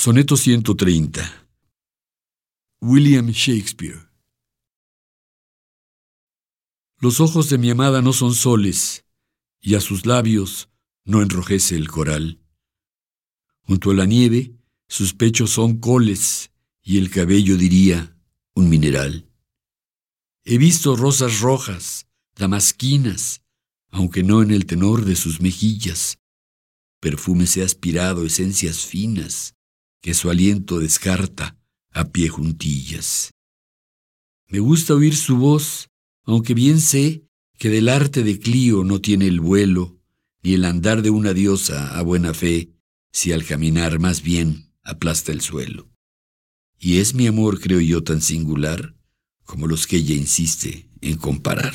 Soneto 130 William Shakespeare Los ojos de mi amada no son soles, y a sus labios no enrojece el coral. Junto a la nieve, sus pechos son coles, y el cabello diría un mineral. He visto rosas rojas, damasquinas, aunque no en el tenor de sus mejillas. Perfumes he aspirado esencias finas, que su aliento descarta a pie juntillas. Me gusta oír su voz, aunque bien sé que del arte de Clío no tiene el vuelo, ni el andar de una diosa a buena fe, si al caminar más bien aplasta el suelo. Y es mi amor, creo yo, tan singular como los que ella insiste en comparar.